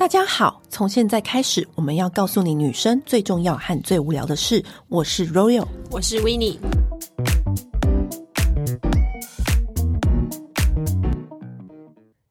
大家好，从现在开始，我们要告诉你女生最重要和最无聊的事。我是 Royal，我是 Winnie。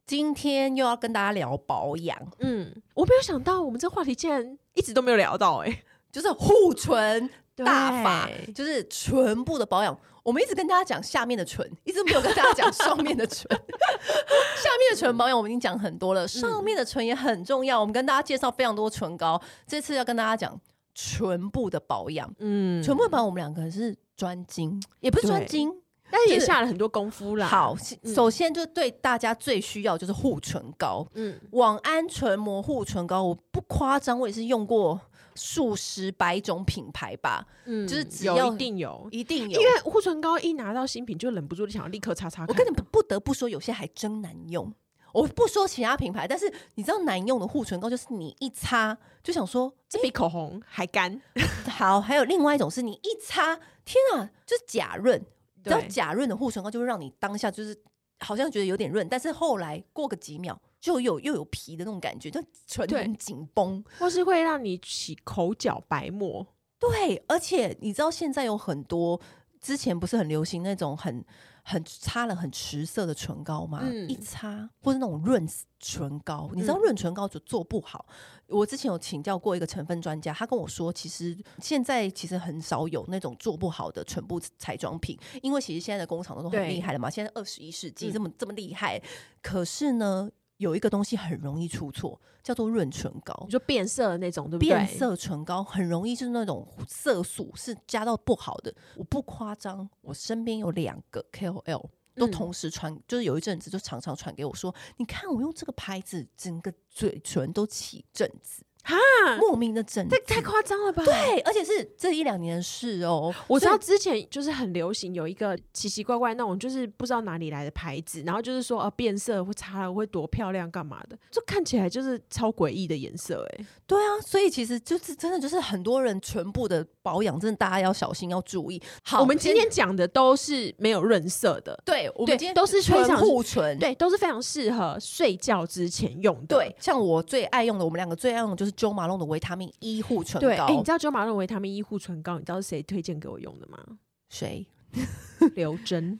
今天又要跟大家聊保养。嗯，我没有想到我们这话题竟然一直都没有聊到，欸，哎，就是护唇大法，就是唇部的保养。我们一直跟大家讲下面的唇，一直没有跟大家讲上面的唇。下面的唇保养我们已经讲很多了，上面的唇也很重要。我们跟大家介绍非常多唇膏，这次要跟大家讲唇部的保养。嗯，唇部的保养我们两个人是专精，也不是专精，但是也下了很多功夫啦。好，首先就对大家最需要就是护唇膏。嗯，晚安唇膜护唇膏，我不夸张，我也是用过。数十百种品牌吧，嗯，就是只要一定有，一定有，因为护唇膏一拿到新品就忍不住想要立刻擦擦。我跟你们不得不说，有些还真难用。我不说其他品牌，但是你知道难用的护唇膏就是你一擦就想说，这比口红还干。好，还有另外一种是你一擦，天啊，就是假润。你知道假润的护唇膏就会让你当下就是好像觉得有点润，但是后来过个几秒。就有又有皮的那种感觉，就唇很紧绷，或是会让你起口角白沫。对，而且你知道现在有很多，之前不是很流行那种很很擦了很持色的唇膏吗？嗯、一擦或是那种润唇膏，你知道润唇膏就做不好。嗯、我之前有请教过一个成分专家，他跟我说，其实现在其实很少有那种做不好的唇部彩妆品，因为其实现在的工厂都很厉害了嘛。现在二十一世纪这么、嗯、这么厉害，可是呢？有一个东西很容易出错，叫做润唇膏，你说变色的那种，对不对？变色唇膏很容易就是那种色素是加到不好的。我不夸张，我身边有两个 KOL 都同时传，嗯、就是有一阵子就常常传给我说：“你看我用这个牌子，整个嘴唇都起疹子。”哈，莫名的整，这，太太夸张了吧？对，而且是这一两年的事哦。我知道之前就是很流行有一个奇奇怪怪那种，就是不知道哪里来的牌子，然后就是说啊变色会擦了会多漂亮干嘛的，就看起来就是超诡异的颜色哎。对啊，所以其实就是真的就是很多人唇部的保养，真的大家要小心要注意。好，我们今天讲的都是没有润色的，对，我们今天都是非常护唇，对，都是非常适合睡觉之前用的。对，像我最爱用的，我们两个最爱用的就是 Jo Malone 的维他命 E 护唇膏。对，哎，你知道 Jo Malone 维他命 E 护唇膏，你知道是谁推荐给我用的吗？谁？刘真。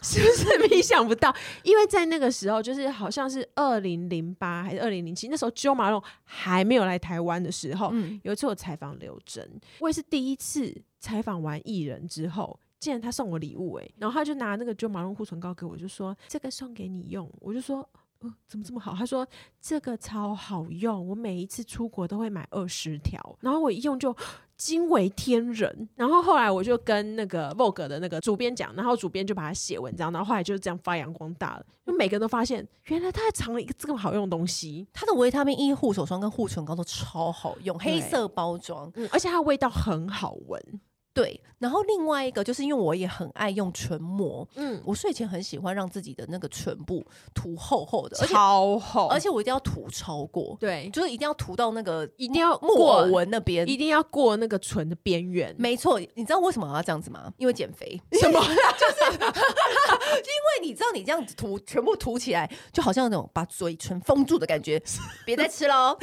是不是没想不到？因为在那个时候，就是好像是二零零八还是二零零七，那时候 Jo Malone 还没有来台湾的时候，嗯、有一次我采访刘真，我也是第一次采访完艺人之后，竟然他送我礼物哎、欸，然后他就拿那个 Jo Malone 护唇膏给我，就说这个送给你用，我就说。哦，怎么这么好？他说这个超好用，我每一次出国都会买二十条，然后我一用就惊为天人。然后后来我就跟那个 Vogue 的那个主编讲，然后主编就把它写文章，然后后来就是这样发扬光大了。就每个人都发现，原来他还藏了一个这么好用的东西。他的维他命 E 护手霜跟护唇膏都超好用，黑色包装，嗯，而且它的味道很好闻。对，然后另外一个就是因为我也很爱用唇膜，嗯，我睡前很喜欢让自己的那个唇部涂厚厚的，超厚，而且我一定要涂超过，对，就是一定要涂到那个一定要木偶纹那边，一定要过那个唇的边缘。没错，你知道为什么我要这样子吗？因为减肥。什么？就是 因为你知道你这样子涂，全部涂起来就好像那种把嘴唇封住的感觉，别再吃喽。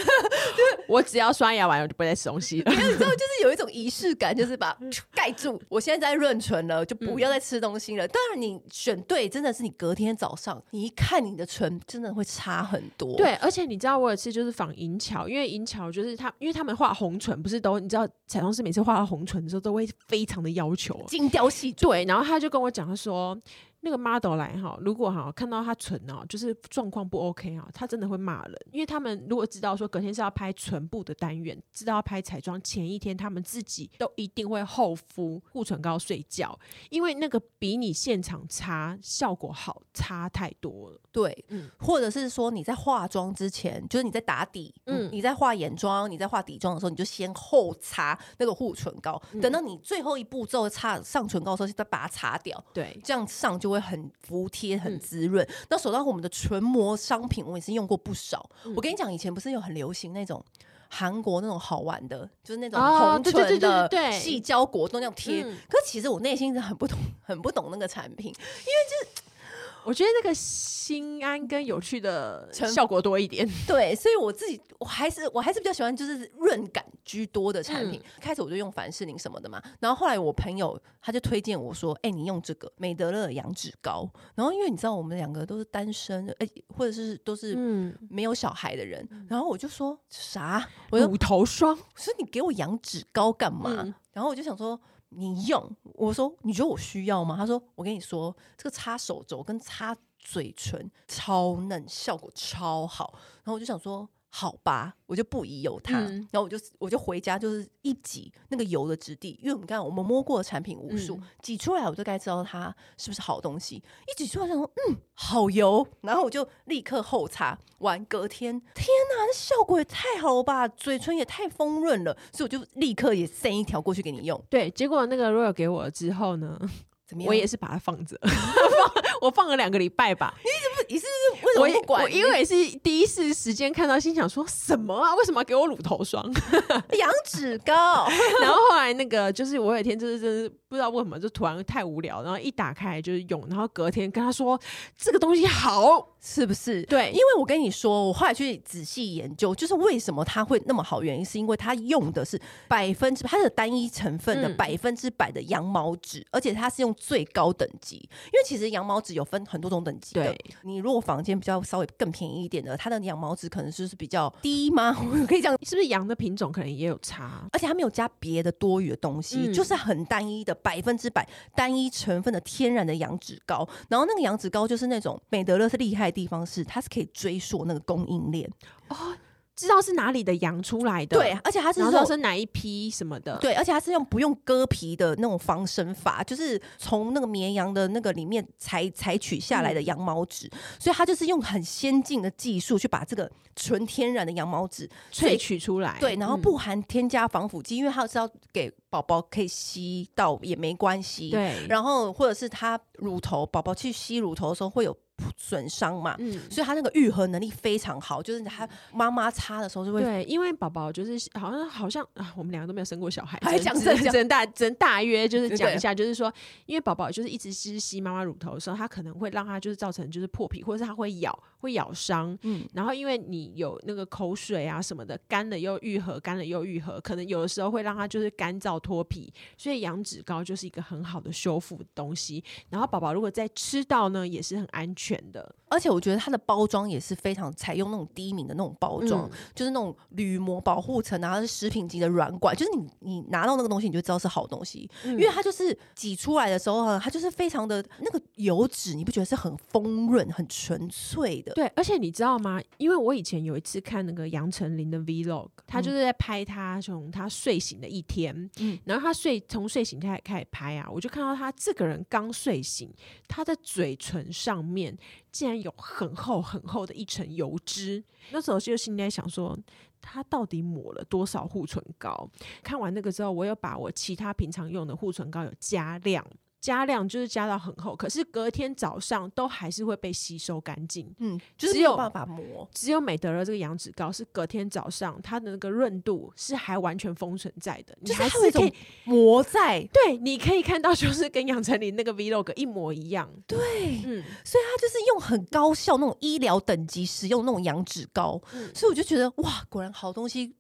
我只要刷牙完，我就不会再吃东西了。你知道，就是有一种仪式感，就是把。盖住！我现在在润唇了，就不要再吃东西了。当然，你选对，真的是你隔天早上，你一看你的唇，真的会差很多。对，而且你知道，我有次就是仿银桥，因为银桥就是他，因为他们画红唇，不是都你知道，彩妆师每次画到红唇的时候，都会非常的要求精雕细琢。对，然后他就跟我讲，他说。那个 model 来哈，如果哈看到他唇哦，就是状况不 OK 哈，他真的会骂人，因为他们如果知道说隔天是要拍唇部的单元，知道要拍彩妆，前一天他们自己都一定会厚敷护唇膏睡觉，因为那个比你现场擦效果好差太多了。对，嗯，或者是说你在化妆之前，就是你在打底，嗯，你在画眼妆，你在画底妆的时候，你就先后擦那个护唇膏，嗯、等到你最后一步骤擦上唇膏的时候，再把它擦掉，对，这样上就会。会很服帖，很滋润。嗯、那说到我们的唇膜商品，我也是用过不少。嗯、我跟你讲，以前不是有很流行那种韩国那种好玩的，就是那种红唇的细胶果冻那样贴。可是其实我内心是很不懂，很不懂那个产品，因为就是我觉得那个心安跟有趣的效果多一点。对，所以我自己我还是我还是比较喜欢就是润感居多的产品。嗯、开始我就用凡士林什么的嘛，然后后来我朋友他就推荐我说：“哎、欸，你用这个美德乐羊脂膏。”然后因为你知道我们两个都是单身，哎、欸，或者是都是没有小孩的人，嗯、然后我就说啥？我乳头霜？我说你给我羊脂膏干嘛？嗯、然后我就想说。你用，我说你觉得我需要吗？他说我跟你说，这个擦手肘跟擦嘴唇超嫩，效果超好。然后我就想说。好吧，我就不疑有他，嗯、然后我就我就回家，就是一挤那个油的质地，因为我们刚刚我们摸过的产品无数，挤、嗯、出来我就该知道它是不是好东西。一挤出来就说嗯，好油，然后我就立刻后擦完，隔天天哪，这效果也太好了吧，嘴唇也太丰润了，所以我就立刻也 send 一条过去给你用。对，结果那个 Royal 给我了之后呢，怎么样？我也是把它放着，我放了两个礼拜吧。你怎么？你是不是为什么不管？因为是第一次时间看到，心想说什么啊？为什么要给我乳头霜、羊脂膏？然后后来那个就是我有一天就是真是不知道为什么就突然太无聊，然后一打开就是用，然后隔天跟他说这个东西好，是不是？对，因为我跟你说，我后来去仔细研究，就是为什么它会那么好，原因是因为它用的是百分之它的单一成分的百分之百的羊毛脂，嗯、而且它是用最高等级，因为其实羊毛脂有分很多种等级的。对你如果房间比较稍微更便宜一点的，它的羊毛纸可能就是比较低吗？我可以讲，是不是羊的品种可能也有差？而且它没有加别的多余的东西，嗯、就是很单一的百分之百单一成分的天然的羊脂膏。然后那个羊脂膏就是那种美德乐是厉害的地方是，它是可以追溯那个供应链哦。知道是哪里的羊出来的，对，而且它是说是哪一批什么的，对，而且它是用不用割皮的那种防身法，就是从那个绵羊的那个里面采采取下来的羊毛脂，嗯、所以它就是用很先进的技术去把这个纯天然的羊毛脂萃取出来，对，然后不含添加防腐剂，嗯、因为它是要给宝宝可以吸到也没关系，对，然后或者是它乳头宝宝去吸乳头的时候会有。损伤嘛，嗯，所以他那个愈合能力非常好，就是他妈妈擦的时候就会对，因为宝宝就是好像好像啊，我们两个都没有生过小孩，还讲这真大真大约就是讲一下，就是说，因为宝宝就是一直吸吸妈妈乳头的时候，他可能会让他就是造成就是破皮，或者是他会咬会咬伤，嗯，然后因为你有那个口水啊什么的，干了又愈合，干了又愈合，可能有的时候会让它就是干燥脱皮，所以羊脂膏就是一个很好的修复的东西。然后宝宝如果再吃到呢，也是很安全。的，而且我觉得它的包装也是非常采用那种低敏的那种包装，嗯、就是那种铝膜保护层然后，是食品级的软管，就是你你拿到那个东西，你就知道是好东西，嗯、因为它就是挤出来的时候，它就是非常的那个油脂，你不觉得是很丰润、很纯粹的？对，而且你知道吗？因为我以前有一次看那个杨丞琳的 Vlog，他就是在拍他从他睡醒的一天，嗯，然后他睡从睡醒开始开始拍啊，我就看到他这个人刚睡醒，他的嘴唇上面。竟然有很厚很厚的一层油脂，那时候就心里在想说，他到底抹了多少护唇膏？看完那个之后，我又把我其他平常用的护唇膏有加量。加量就是加到很厚，可是隔天早上都还是会被吸收干净。嗯，就是没有办法磨。只有美德乐这个羊脂膏是隔天早上它的那个润度是还完全封存在的，就是它会可以 磨在。对，你可以看到就是跟杨丞琳那个 Vlog 一模一样。对，嗯，所以它就是用很高效那种医疗等级使用那种羊脂膏，嗯，所以我就觉得哇，果然好东西。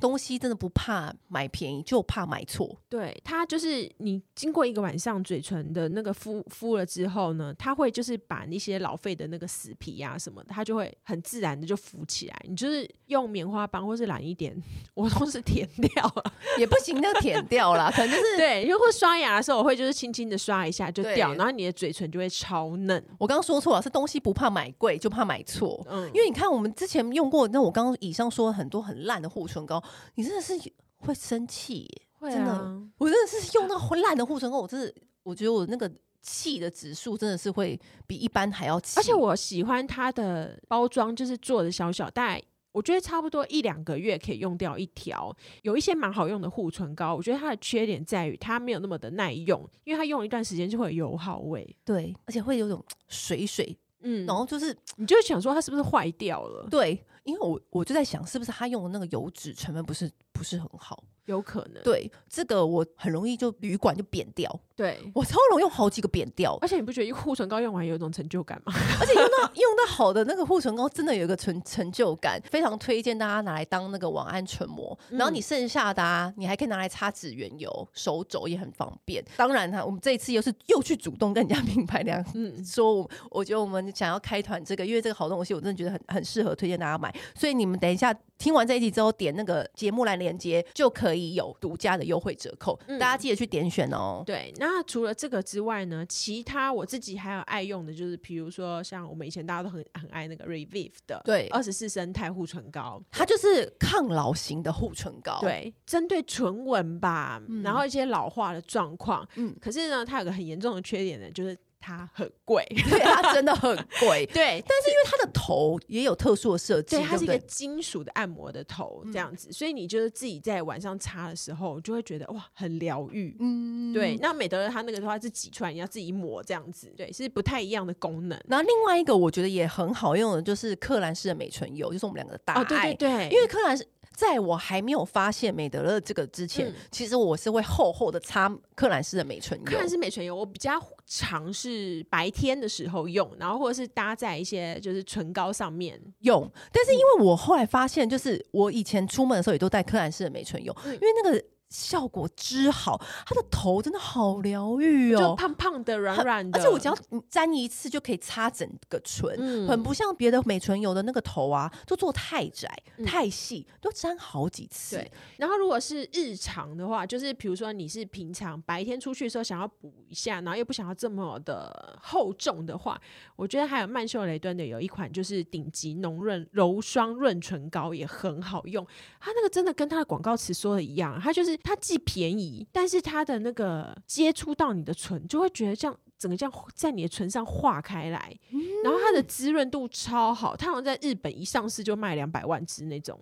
东西真的不怕买便宜，就怕买错。对，它就是你经过一个晚上嘴唇的那个敷敷了之后呢，它会就是把那些老废的那个死皮啊什么的，它就会很自然的就浮起来。你就是用棉花棒或是懒一点，我都是舔掉了，也不行，就舔掉了，可能就是对。如果刷牙的时候，我会就是轻轻的刷一下就掉，然后你的嘴唇就会超嫩。我刚刚说错了，是东西不怕买贵，就怕买错。嗯，因为你看我们之前用过，那我刚刚以上说很多很烂的护唇膏。你真的是会生气耶，会啊、真的，我真的是用那烂的护唇膏，我真的，我觉得我那个气的指数真的是会比一般还要气。而且我喜欢它的包装，就是做的小小，袋我觉得差不多一两个月可以用掉一条。有一些蛮好用的护唇膏，我觉得它的缺点在于它没有那么的耐用，因为它用一段时间就会有油耗味，对，而且会有种水水，嗯，然后就是你就会想说它是不是坏掉了？对。因为我我就在想，是不是他用的那个油脂成分不是不是很好。有可能，对这个我很容易就旅馆就扁掉，对我超容易用好几个扁掉，而且你不觉得一个护唇膏用完有一种成就感吗？而且用到用到好的那个护唇膏，真的有一个成成就感，非常推荐大家拿来当那个晚安唇膜。然后你剩下的啊，你还可以拿来擦指缘油，手肘也很方便。当然哈，我们这一次又是又去主动跟人家 品牌这样嗯说，我我觉得我们想要开团这个，因为这个好东西我真的觉得很很适合推荐大家买，所以你们等一下。听完这一集之后，点那个节目来连接，就可以有独家的优惠折扣。嗯、大家记得去点选哦。对，那除了这个之外呢，其他我自己还有爱用的，就是比如说像我们以前大家都很很爱那个 Revive 的，对，二十四生态护唇膏，它就是抗老型的护唇膏，对，针对唇纹吧，嗯、然后一些老化的状况。嗯，可是呢，它有个很严重的缺点呢，就是。它很贵，对，它真的很贵。对，但是因为它的头也有特殊的设计，对，它是一个金属的按摩的头，这样子，嗯、所以你就是自己在晚上擦的时候，就会觉得哇，很疗愈。嗯，对。那美德乐它那个的话是挤出来，你要自己抹这样子，对，是不太一样的功能。然后另外一个我觉得也很好用的，就是克兰氏的美唇油，就是我们两个的大爱。哦、对对对，因为克兰诗。在我还没有发现美德乐这个之前，嗯、其实我是会厚厚的擦克兰氏的美唇油。克兰氏美唇油，我比较常是白天的时候用，然后或者是搭在一些就是唇膏上面用。但是因为我后来发现，就是我以前出门的时候也都带克兰氏的美唇油，嗯、因为那个。效果之好，它的头真的好疗愈哦，就胖胖的、软软的，而且我只要沾一次就可以擦整个唇，嗯、很不像别的美唇油的那个头啊，就做太窄、嗯、太细，都沾好几次。对，然后如果是日常的话，就是比如说你是平常白天出去的时候想要补一下，然后又不想要这么的厚重的话，我觉得还有曼秀雷敦的有一款就是顶级浓润柔霜润唇膏也很好用，它那个真的跟它的广告词说的一样，它就是。它既便宜，但是它的那个接触到你的唇，就会觉得这样整个这样在你的唇上化开来，嗯、然后它的滋润度超好。它好像在日本一上市就卖两百万支那种，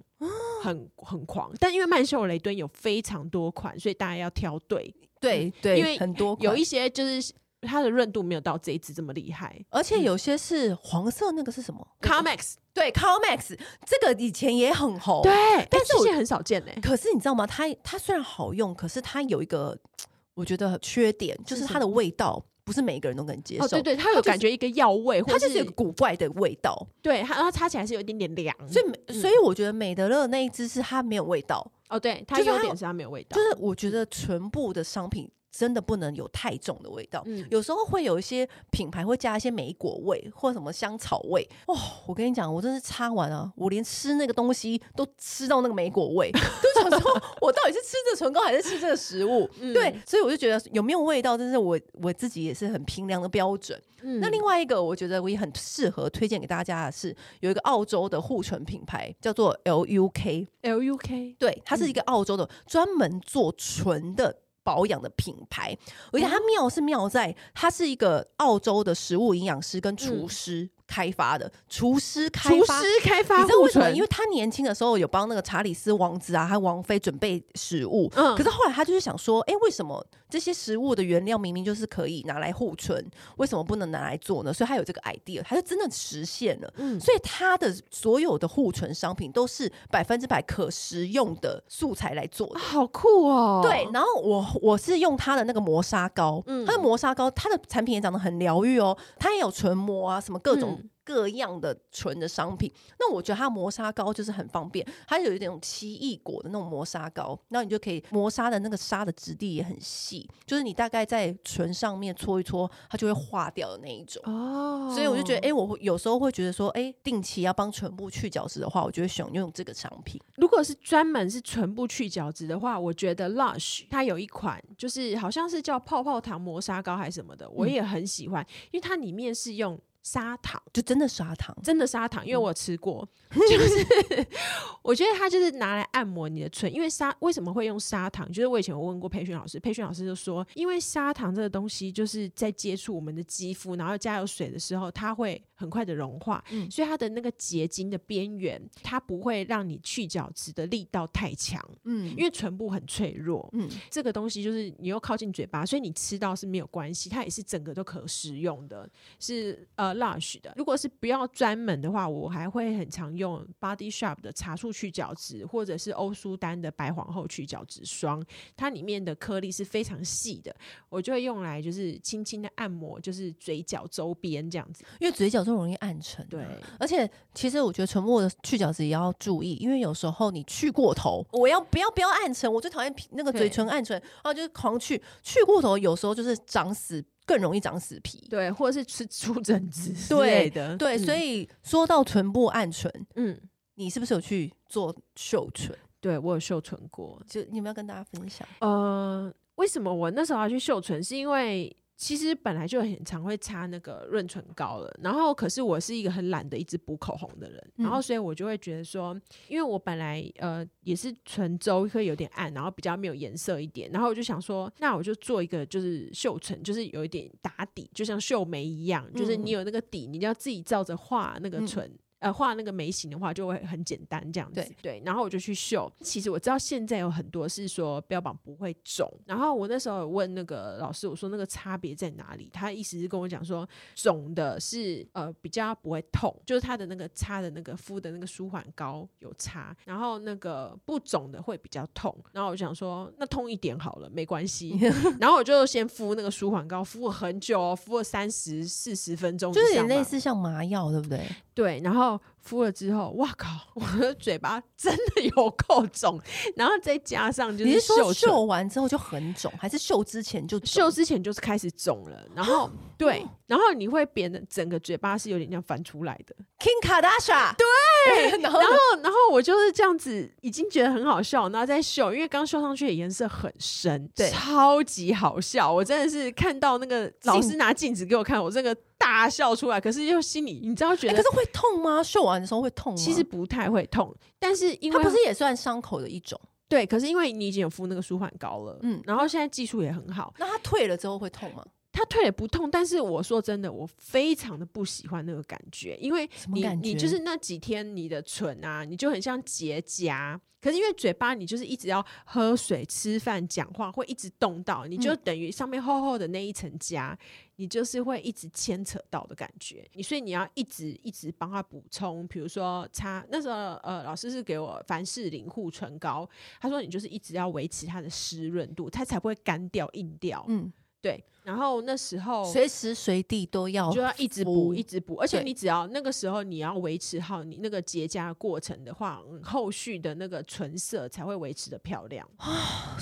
很很狂。但因为曼秀雷敦有非常多款，所以大家要挑对，对对，因为很多有一些就是。它的润度没有到这一支这么厉害，而且有些是黄色，那个是什么？Carmex，对，Carmex，这个以前也很红，对，但是现在很少见嘞。可是你知道吗？它它虽然好用，可是它有一个我觉得缺点，就是它的味道不是每一个人都能接受。哦，对对，它有感觉一个药味，它就是古怪的味道。对，它它擦起来是有一点点凉，所以所以我觉得美德乐那一支是它没有味道。哦，对，它优点是它没有味道。就是我觉得唇部的商品。真的不能有太重的味道，嗯、有时候会有一些品牌会加一些莓果味或什么香草味。哦，我跟你讲，我真是擦完啊，我连吃那个东西都吃到那个莓果味，就想说我到底是吃这唇膏还是吃这个食物？嗯、对，所以我就觉得有没有味道，真是我我自己也是很评量的标准。嗯、那另外一个，我觉得我也很适合推荐给大家的是，有一个澳洲的护唇品牌叫做 LUK，LUK，LUK 对，它是一个澳洲的专门做唇的。保养的品牌，而且它妙是妙在，它是一个澳洲的食物营养师跟厨师。嗯开发的厨师开发，厨师开发，你知道为什么？因为他年轻的时候有帮那个查理斯王子啊，还有王妃准备食物。嗯，可是后来他就是想说，哎、欸，为什么这些食物的原料明明就是可以拿来护唇，为什么不能拿来做呢？所以他有这个 idea，他就真的实现了。嗯，所以他的所有的护唇商品都是百分之百可食用的素材来做的，好酷哦。对，然后我我是用他的那个磨砂膏，嗯，他的磨砂膏，他的产品也长得很疗愈哦，他也有唇膜啊，什么各种。各样的唇的商品，那我觉得它磨砂膏就是很方便，它有一点奇异果的那种磨砂膏，那你就可以磨砂的那个砂的质地也很细，就是你大概在唇上面搓一搓，它就会化掉的那一种。哦，所以我就觉得，哎、欸，我有时候会觉得说，哎、欸，定期要帮唇部去角质的话，我就会选用这个产品。如果是专门是唇部去角质的话，我觉得 Lush 它有一款，就是好像是叫泡泡糖磨砂膏还是什么的，我也很喜欢，嗯、因为它里面是用。砂糖。就真的砂糖，真的砂糖，因为我吃过，嗯、就是我觉得它就是拿来按摩你的唇，因为砂为什么会用砂糖？就是我以前我问过培训老师，培训老师就说，因为砂糖这个东西就是在接触我们的肌肤，然后加有水的时候，它会很快的融化，嗯、所以它的那个结晶的边缘，它不会让你去角质的力道太强，嗯，因为唇部很脆弱，嗯，这个东西就是你又靠近嘴巴，所以你吃到是没有关系，它也是整个都可食用的，是呃。呃 Lush 的。如果是不要专门的话，我还会很常用 Body Shop 的茶树去角质，或者是欧舒丹的白皇后去角质霜。它里面的颗粒是非常细的，我就会用来就是轻轻的按摩，就是嘴角周边这样子，因为嘴角就容易暗沉。对，而且其实我觉得唇末的去角质也要注意，因为有时候你去过头，我要不要不要暗沉？我最讨厌那个嘴唇暗沉，然后就是狂去去过头，有时候就是长死。更容易长死皮，对，或者是吃出疹子之类的，对，所以说到唇部暗唇，嗯，你是不是有去做秀唇？对，我有秀唇过，就你们要跟大家分享。呃，为什么我那时候要去秀唇？是因为。其实本来就很常会擦那个润唇膏了，然后可是我是一个很懒得一直补口红的人，然后所以我就会觉得说，因为我本来呃也是唇周会有点暗，然后比较没有颜色一点，然后我就想说，那我就做一个就是秀唇，就是有一点打底，就像秀眉一样，就是你有那个底，你要自己照着画那个唇。呃，画那个眉形的话就会很简单这样子，对，对，然后我就去绣。其实我知道现在有很多是说标榜不会肿，然后我那时候有问那个老师，我说那个差别在哪里？他意思是跟我讲说，肿的是呃比较不会痛，就是他的那个擦的那个敷的那个舒缓膏有差，然后那个不肿的会比较痛。然后我想说，那痛一点好了，没关系。然后我就先敷那个舒缓膏，敷了很久哦，敷了三十四十分钟，就是有点类似像麻药，对不对？对，然后。敷了之后，哇靠！我的嘴巴 真的有够肿，然后再加上就是你是说秀完之后就很肿，还是秀之前就秀之前就是开始肿了，然后对，然后你会变得整个嘴巴是有点像翻出来的。King Kardashian 对，然后然后我就是这样子，已经觉得很好笑，然后再秀，因为刚绣上去的颜色很深，对，超级好笑。我真的是看到那个老师拿镜子给我看，我这个。大笑出来，可是又心里你知道觉得、欸，可是会痛吗？秀完的时候会痛吗？其实不太会痛，但是因为它不是也算伤口的一种？对，可是因为你已经有敷那个舒缓膏了，嗯，然后现在技术也很好，那它退了之后会痛吗？它退了不痛，但是我说真的，我非常的不喜欢那个感觉，因为你你就是那几天你的唇啊，你就很像结痂。可是因为嘴巴你就是一直要喝水、吃饭、讲话，会一直动到，你就等于上面厚厚的那一层痂，你就是会一直牵扯到的感觉。你所以你要一直一直帮他补充，比如说擦那时候呃老师是给我凡士林护唇膏，他说你就是一直要维持它的湿润度，它才不会干掉硬掉。嗯。对，然后那时候随时随地都要就要一直补，一直补，而且你只要那个时候你要维持好你那个结痂过程的话，后续的那个唇色才会维持的漂亮。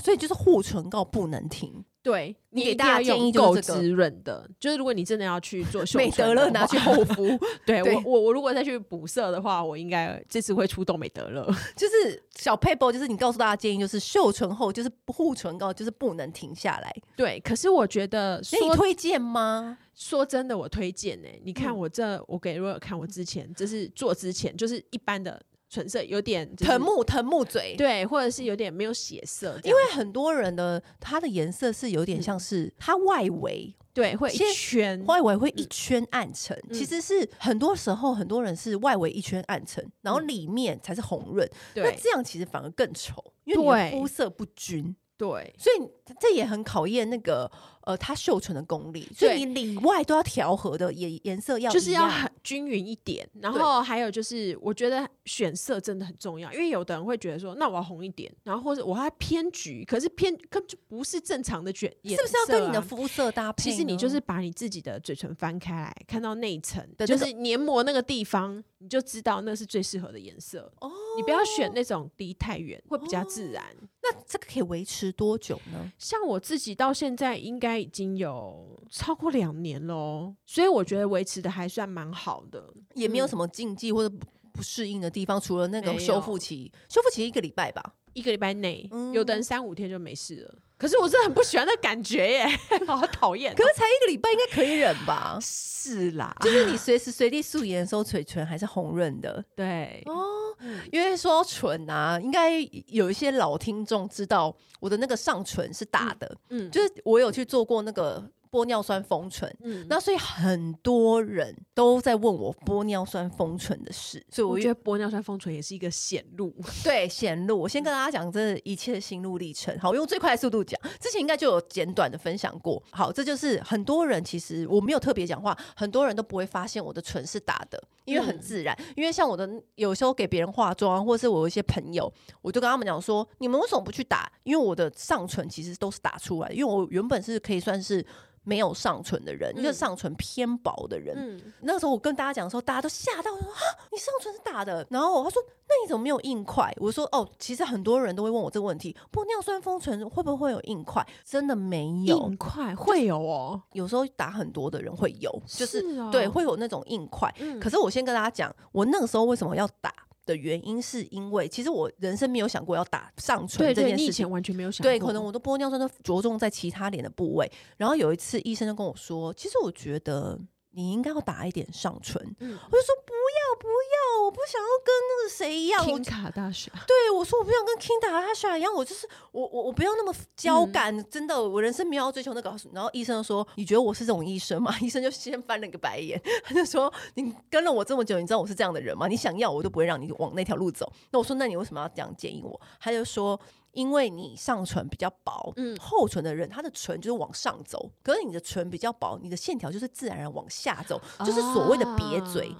所以就是护唇膏不能停。对，你给大家建议够滋润的，就是如果你真的要去做秀美德乐拿去厚敷，对，我我我如果再去补色的话，我应该这次会出动美德乐，就是小撇步，就是你告诉大家建议就是秀唇后就是护唇膏就是不能停下来，对，可是我觉得说，你推荐吗？说真的，我推荐呢、欸，你看我这，嗯、我给若尔看我之前，就是做之前就是一般的。唇色有点藤木藤木嘴，对，或者是有点没有血色，因为很多人的它的颜色是有点像是它外围、嗯、对会一圈。外围会一圈暗沉，嗯、其实是很多时候很多人是外围一圈暗沉，然后里面才是红润，嗯，那这样其实反而更丑，因为你的肤色不均，对，所以这也很考验那个。呃，它绣唇的功力，所以你里外都要调和的颜颜色要就是要很均匀一点。然后还有就是，我觉得选色真的很重要，因为有的人会觉得说，那我要红一点，然后或者我要偏橘，可是偏根本就不是正常的卷颜色，啊，是不是要跟你的肤色搭配？其实你就是把你自己的嘴唇翻开来，看到内层，就是黏膜那个地方，你就知道那是最适合的颜色。哦，你不要选那种离太远，会比较自然。哦，那这个可以维持多久呢？像我自己到现在应该。已经有超过两年喽，所以我觉得维持的还算蛮好的，也没有什么禁忌或者不不适应的地方，除了那个修复期，修复期一个礼拜吧，一个礼拜内，嗯、有的人三五天就没事了。可是我真的很不喜欢那感觉耶，好讨厌。可是才一个礼拜，应该可以忍吧？是啦，就是你随时随地素颜的时候，嘴唇还是红润的。对哦，因为说唇啊，应该有一些老听众知道，我的那个上唇是大的。嗯，就是我有去做过那个玻尿酸封唇，嗯，那所以很多人都在问我玻尿酸封唇的事，所以我，我觉得玻尿酸封唇也是一个显路，对，显路。我先跟大家讲这一切的心路历程，好，用最快的速度讲。之前应该就有简短的分享过，好，这就是很多人其实我没有特别讲话，很多人都不会发现我的唇是打的，因为很自然，嗯、因为像我的有时候给别人化妆，或者是我有一些朋友，我就跟他们讲说，你们为什么不去打？因为我的上唇其实都是打出来的，因为我原本是可以算是。没有上唇的人，一个上唇偏薄的人。嗯，那时候我跟大家讲的时候，大家都吓到，说啊，你上唇是打的。然后他说，那你怎么没有硬块？我说哦，其实很多人都会问我这个问题，玻尿酸封唇会不会有硬块？真的没有硬块，会有哦，有时候打很多的人会有，就是，是哦，对，会有那种硬块。嗯，可是我先跟大家讲，我那个时候为什么要打？的原因是因为，其实我人生没有想过要打上唇这件事情，完全没有想过。对，可能我的玻尿酸都着重在其他脸的部位。然后有一次医生就跟我说，其实我觉得。你应该要打一点上唇，嗯、我就说不要不要，我不想要跟那个谁一样，Kim Kardashian。对，我说我不想跟 Kim Kardashian 一样，我就是我我我不要那么胶感，嗯、真的，我人生没有要追求那个。然后医生说，你觉得我是这种医生吗？医生就先翻了一个白眼，他就说，你跟了我这么久，你知道我是这样的人吗？你想要我都不会让你往那条路走。那我说，那你为什么要这样建议我？他就说。因为你上唇比较薄，嗯，厚唇的人他的唇就是往上走，可是你的唇比较薄，你的线条就是自然而然往下走，就是所谓的瘪嘴，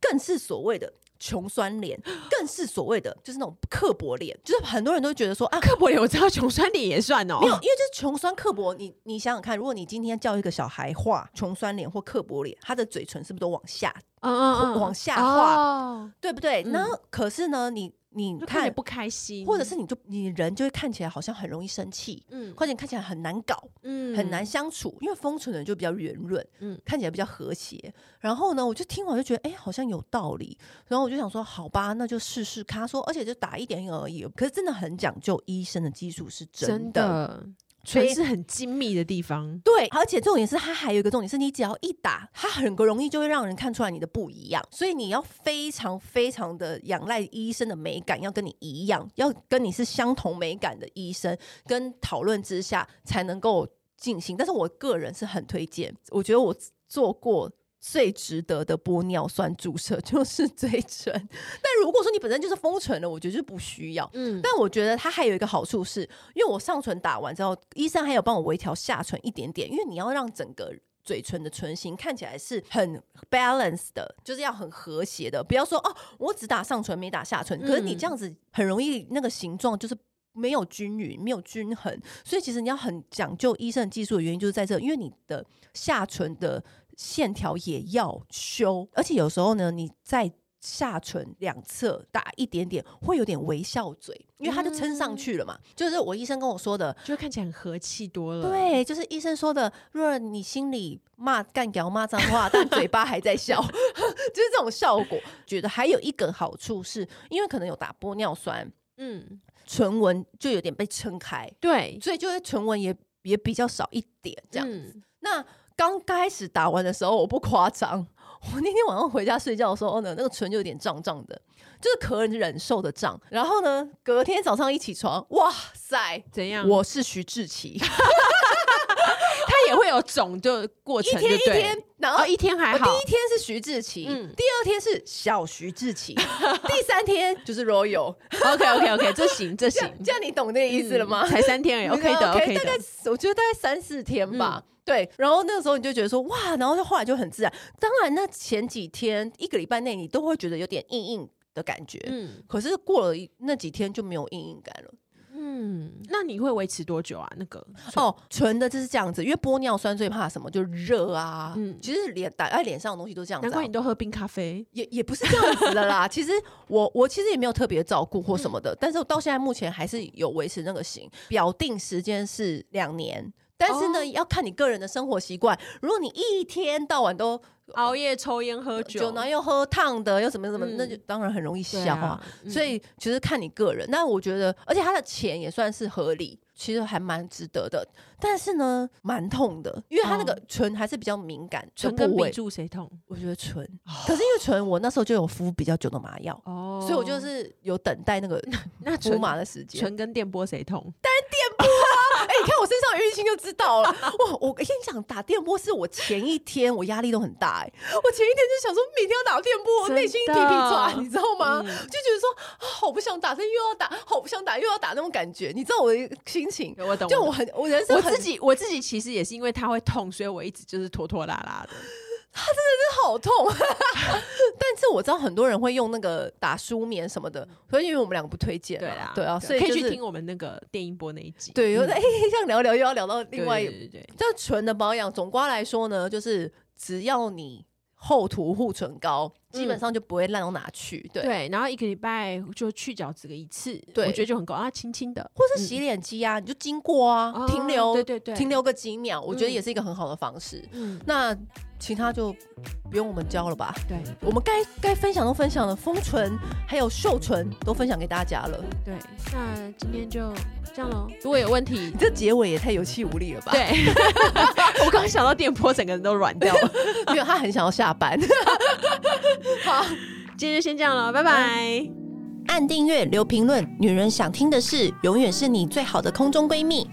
更是所谓的穷酸脸，更是所谓的就是那种刻薄脸，就是很多人都觉得说啊，刻薄脸我知道，穷酸脸也算哦，没有，因为就是穷酸刻薄，你你想想看，如果你今天叫一个小孩画穷酸脸或刻薄脸，他的嘴唇是不是都往下，嗯嗯嗯，往下画，对不对？那可是呢，你。你看，不开心，或者是你就你人就会看起来好像很容易生气，嗯，或者你看起来很难搞，嗯，很难相处，因为封存的人就比较圆润，嗯，看起来比较和谐。然后呢，我就听完就觉得，哎、欸，好像有道理。然后我就想说，好吧，那就试试看。他说，而且就打一点而已，可是真的很讲究，医生的技术是真的。真的唇是很精密的地方，对，而且重点是它还有一个重点是，你只要一打，它很容易就会让人看出来你的不一样，所以你要非常非常的仰赖医生的美感，要跟你一样，要跟你是相同美感的医生，跟讨论之下才能够进行。但是我个人是很推荐，我觉得我做过。最值得的玻尿酸注射 就是嘴唇，但如果说你本身就是丰唇的，我觉得就不需要。嗯，但我觉得它还有一个好处是，因为我上唇打完之后，医生还有帮我微调下唇一点点，因为你要让整个嘴唇的唇形看起来是很 balance 的，就是要很和谐的，不要说哦，我只打上唇没打下唇，可是你这样子很容易那个形状就是没有均匀、没有均衡，所以其实你要很讲究医生技术的原因就是在这，因为你的下唇的。线条也要修，而且有时候呢，你在下唇两侧打一点点，会有点微笑嘴，因为它就撑上去了嘛。嗯、就是我医生跟我说的，就看起来很和气多了。对，就是医生说的，若你心里骂干掉骂脏话，但嘴巴还在笑，就是这种效果。觉得还有一个好处是，因为可能有打玻尿酸，嗯，唇纹就有点被撑开，对，所以就是唇纹也也比较少一点这样子。嗯、那刚开始打完的时候，我不夸张，我那天晚上回家睡觉的时候呢，那个唇就有点胀胀的，就是可忍受的胀。然后呢，隔天早上一起床，哇塞，怎样？我是徐志奇，他也会有肿就过程，一天一天，然后一天还好。第一天是徐志奇，嗯，第二天是小徐志奇，第三天就是 Royal。OK OK OK，这行这行，这样你懂那个意思了吗？才三天而已，OK 的 OK 的，大概我觉得大概三四天吧。对，然后那个时候你就觉得说哇，然后就后来就很自然。当然，那前几天一个礼拜内你都会觉得有点硬硬的感觉，嗯，可是过了那几天就没有硬硬感了。嗯，那你会维持多久啊？那个哦，纯的就是这样子，因为玻尿酸最怕什么？就是热啊。嗯，其实脸打在脸上的东西都这样子。难怪你都喝冰咖啡，也也不是这样子的啦。其实我我其实也没有特别照顾或什么的，嗯、但是我到现在目前还是有维持那个型，表定时间是两年。但是呢，哦、要看你个人的生活习惯。如果你一天到晚都熬夜、抽烟、喝酒，然后又喝烫的，又怎么怎么，嗯、那就当然很容易消化。啊嗯、所以其实看你个人。那我觉得，而且他的钱也算是合理，其实还蛮值得的。但是呢，蛮痛的，因为他那个唇还是比较敏感。唇跟鼻柱谁痛？我觉得唇。哦、可是因为唇，我那时候就有敷比较久的麻药，哦，所以我就是有等待那个 那敷麻的时间。唇跟电波谁痛？当然电波你看我身上的淤青就知道了。哇，我跟你讲，打电波是我前一天我压力都很大哎、欸，我前一天就想说每天要打电波，我内心皮皮抓，你知道吗？嗯、就觉得说好不想打，但又要打，好不想打又要打那种感觉，你知道我的心情？我懂，就我很我人生我自己我自己其实也是因为它会痛，所以我一直就是拖拖拉拉的。他真的是好痛，但是我知道很多人会用那个打舒眠什么的，所以因为我们两个不推荐，对啊，对啊，所以可以去听我们那个电音波那一集。对，有的哎，这样聊聊又要聊到另外一，对对对，就纯的保养，总括来说呢，就是只要你厚涂护唇膏，基本上就不会烂到哪去。对，然后一个礼拜就去角质个一次，对，我觉得就很够啊，轻轻的，或是洗脸机啊，你就经过啊，停留，对对对，停留个几秒，我觉得也是一个很好的方式。嗯，那。其他就不用我们教了吧？对，我们该该分享都分享了，丰唇还有秀唇都分享给大家了。对，那今天就这样喽。如果有问题，你这结尾也太有气无力了吧？对，我刚想到电波，整个人都软掉了。因为，他很想要下班。好，今天就先这样了，拜拜。按订阅，留评论，女人想听的事，永远是你最好的空中闺蜜。